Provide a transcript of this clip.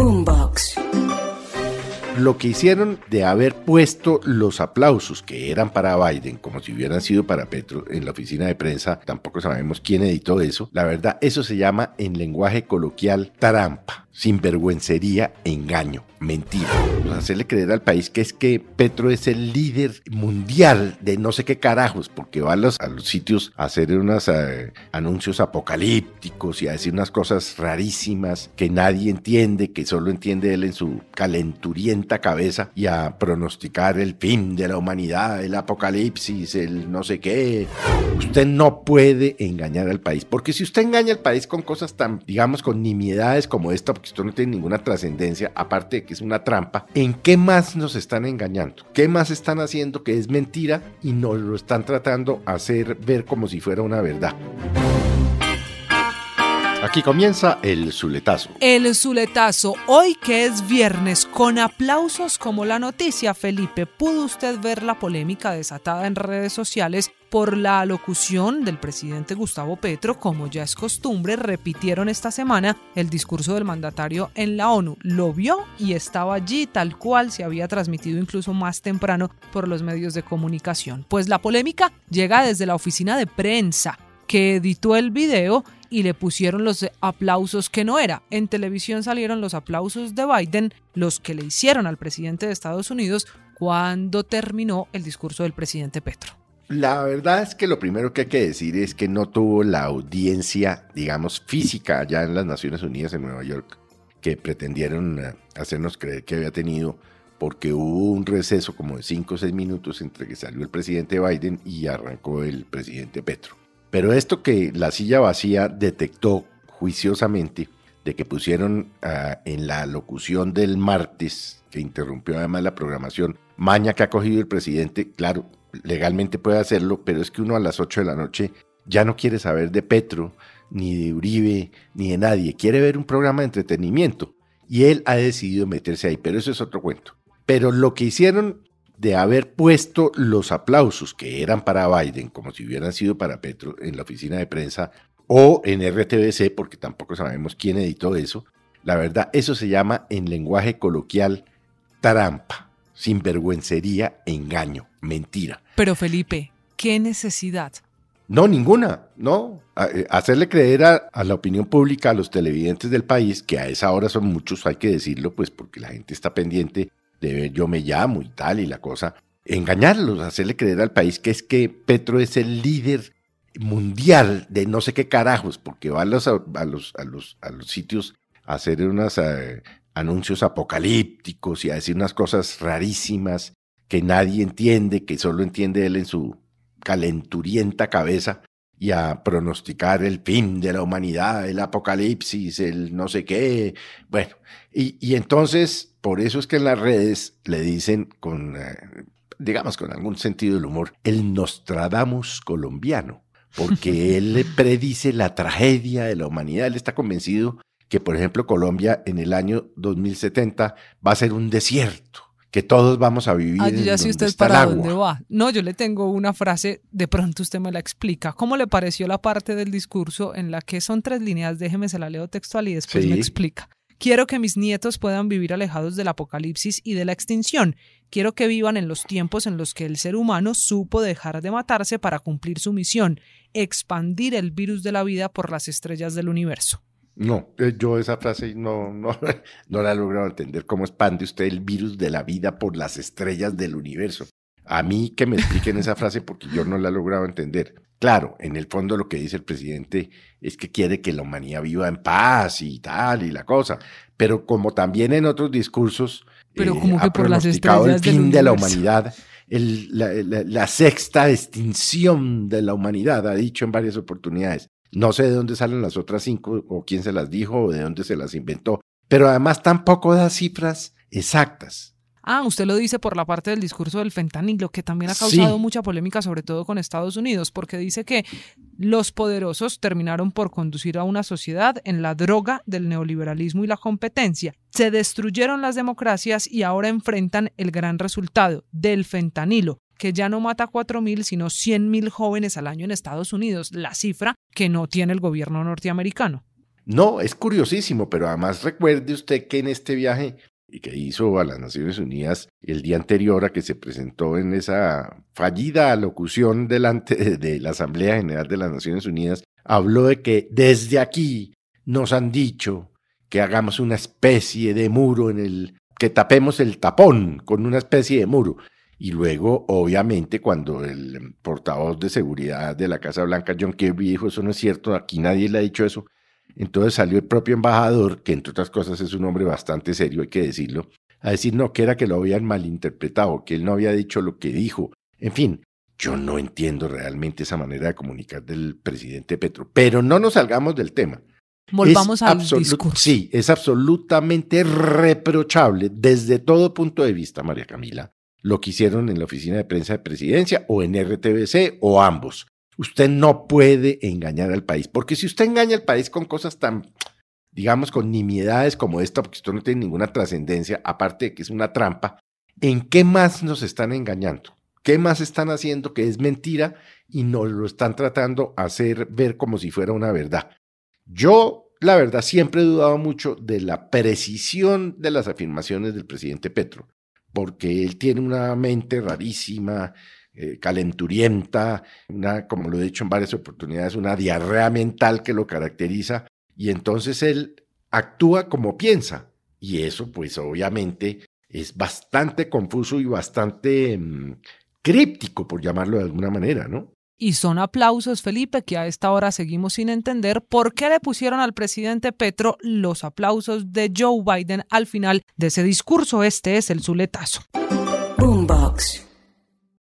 Boombox. Lo que hicieron de haber puesto los aplausos que eran para Biden, como si hubieran sido para Petro, en la oficina de prensa, tampoco sabemos quién editó eso. La verdad, eso se llama en lenguaje coloquial trampa sinvergüencería, engaño, mentira. Pues hacerle creer al país que es que Petro es el líder mundial de no sé qué carajos, porque va a los, a los sitios a hacer unos eh, anuncios apocalípticos y a decir unas cosas rarísimas que nadie entiende, que solo entiende él en su calenturienta cabeza y a pronosticar el fin de la humanidad, el apocalipsis, el no sé qué. Usted no puede engañar al país, porque si usted engaña al país con cosas tan, digamos, con nimiedades como esta, porque esto no tiene ninguna trascendencia, aparte de que es una trampa, ¿en qué más nos están engañando? ¿Qué más están haciendo que es mentira y nos lo están tratando a hacer ver como si fuera una verdad? Aquí comienza el Zuletazo. El Zuletazo, hoy que es viernes, con aplausos como la noticia, Felipe, ¿pudo usted ver la polémica desatada en redes sociales por la alocución del presidente Gustavo Petro? Como ya es costumbre, repitieron esta semana el discurso del mandatario en la ONU. Lo vio y estaba allí tal cual se había transmitido incluso más temprano por los medios de comunicación. Pues la polémica llega desde la oficina de prensa que editó el video y le pusieron los aplausos que no era. En televisión salieron los aplausos de Biden, los que le hicieron al presidente de Estados Unidos cuando terminó el discurso del presidente Petro. La verdad es que lo primero que hay que decir es que no tuvo la audiencia, digamos, física allá en las Naciones Unidas en Nueva York, que pretendieron eh, hacernos creer que había tenido, porque hubo un receso como de 5 o 6 minutos entre que salió el presidente Biden y arrancó el presidente Petro. Pero esto que la silla vacía detectó juiciosamente de que pusieron ah, en la locución del martes, que interrumpió además la programación, maña que ha cogido el presidente, claro, legalmente puede hacerlo, pero es que uno a las 8 de la noche ya no quiere saber de Petro, ni de Uribe, ni de nadie, quiere ver un programa de entretenimiento. Y él ha decidido meterse ahí, pero eso es otro cuento. Pero lo que hicieron de haber puesto los aplausos que eran para Biden, como si hubieran sido para Petro, en la oficina de prensa o en RTBC, porque tampoco sabemos quién editó eso, la verdad, eso se llama en lenguaje coloquial trampa, sinvergüencería, engaño, mentira. Pero Felipe, ¿qué necesidad? No, ninguna, no. Eh, hacerle creer a, a, la opinión pública, a los televidentes del país, que a esa hora son muchos, hay que decirlo, pues porque la gente está pendiente de yo me llamo y tal y la cosa, engañarlos, hacerle creer al país que es que Petro es el líder mundial de no sé qué carajos, porque va a los, a los, a los, a los sitios a hacer unos eh, anuncios apocalípticos y a decir unas cosas rarísimas que nadie entiende, que solo entiende él en su calenturienta cabeza y a pronosticar el fin de la humanidad, el apocalipsis, el no sé qué. Bueno, y, y entonces, por eso es que en las redes le dicen con, eh, digamos, con algún sentido del humor, el Nostradamus colombiano, porque él le predice la tragedia de la humanidad, él está convencido que, por ejemplo, Colombia en el año 2070 va a ser un desierto que todos vamos a vivir. Ah, ya sé usted para dónde va. No, yo le tengo una frase, de pronto usted me la explica. ¿Cómo le pareció la parte del discurso en la que son tres líneas? Déjeme, se la leo textual y después me explica. Quiero que mis nietos puedan vivir alejados del apocalipsis y de la extinción. Quiero que vivan en los tiempos en los que el ser humano supo dejar de matarse para cumplir su misión, expandir el virus de la vida por las estrellas del universo. No, eh, yo esa frase no, no, no la he logrado entender. ¿Cómo expande usted el virus de la vida por las estrellas del universo? A mí que me expliquen esa frase porque yo no la he logrado entender. Claro, en el fondo lo que dice el presidente es que quiere que la humanidad viva en paz y tal y la cosa, pero como también en otros discursos pero eh, como que por las estrellas el fin de la humanidad, la, la sexta extinción de la humanidad, ha dicho en varias oportunidades. No sé de dónde salen las otras cinco o quién se las dijo o de dónde se las inventó, pero además tampoco da cifras exactas. Ah, usted lo dice por la parte del discurso del fentanilo, que también ha causado mucha polémica, sobre todo con Estados Unidos, porque dice que los poderosos terminaron por conducir a una sociedad en la droga del neoliberalismo y la competencia. Se destruyeron las democracias y ahora enfrentan el gran resultado del fentanilo, que ya no mata a 4.000, sino 100.000 jóvenes al año en Estados Unidos, la cifra que no tiene el gobierno norteamericano. No, es curiosísimo, pero además recuerde usted que en este viaje que hizo a las Naciones Unidas el día anterior a que se presentó en esa fallida alocución delante de la Asamblea General de las Naciones Unidas, habló de que desde aquí nos han dicho que hagamos una especie de muro en el, que tapemos el tapón con una especie de muro. Y luego, obviamente, cuando el portavoz de seguridad de la Casa Blanca, John Kirby, dijo, eso no es cierto, aquí nadie le ha dicho eso, entonces salió el propio embajador, que entre otras cosas es un hombre bastante serio, hay que decirlo, a decir no, que era que lo habían malinterpretado, que él no había dicho lo que dijo. En fin, yo no entiendo realmente esa manera de comunicar del presidente Petro, pero no nos salgamos del tema. Volvamos al discurso. Sí, es absolutamente reprochable desde todo punto de vista, María Camila, lo que hicieron en la oficina de prensa de presidencia o en RTBC o ambos. Usted no puede engañar al país, porque si usted engaña al país con cosas tan, digamos, con nimiedades como esta, porque esto no tiene ninguna trascendencia, aparte de que es una trampa, ¿en qué más nos están engañando? ¿Qué más están haciendo que es mentira y nos lo están tratando de hacer ver como si fuera una verdad? Yo, la verdad, siempre he dudado mucho de la precisión de las afirmaciones del presidente Petro porque él tiene una mente rarísima, eh, calenturienta, una, como lo he dicho en varias oportunidades, una diarrea mental que lo caracteriza, y entonces él actúa como piensa, y eso pues obviamente es bastante confuso y bastante mm, críptico, por llamarlo de alguna manera, ¿no? Y son aplausos, Felipe, que a esta hora seguimos sin entender por qué le pusieron al presidente Petro los aplausos de Joe Biden al final de ese discurso. Este es el zuletazo. Boombox.